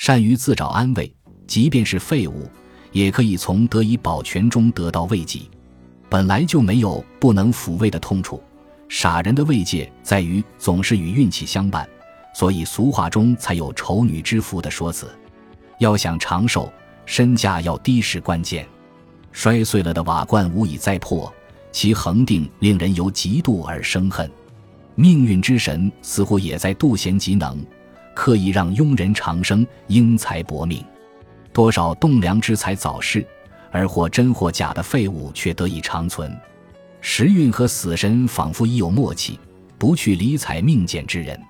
善于自找安慰，即便是废物，也可以从得以保全中得到慰藉。本来就没有不能抚慰的痛处，傻人的慰藉在于总是与运气相伴，所以俗话中才有“丑女之福”的说辞。要想长寿，身价要低是关键。摔碎了的瓦罐无以再破，其恒定令人由嫉妒而生恨。命运之神似乎也在妒贤嫉能，刻意让庸人长生，英才薄命。多少栋梁之才早逝。而或真或假的废物却得以长存，时运和死神仿佛已有默契，不去理睬命贱之人。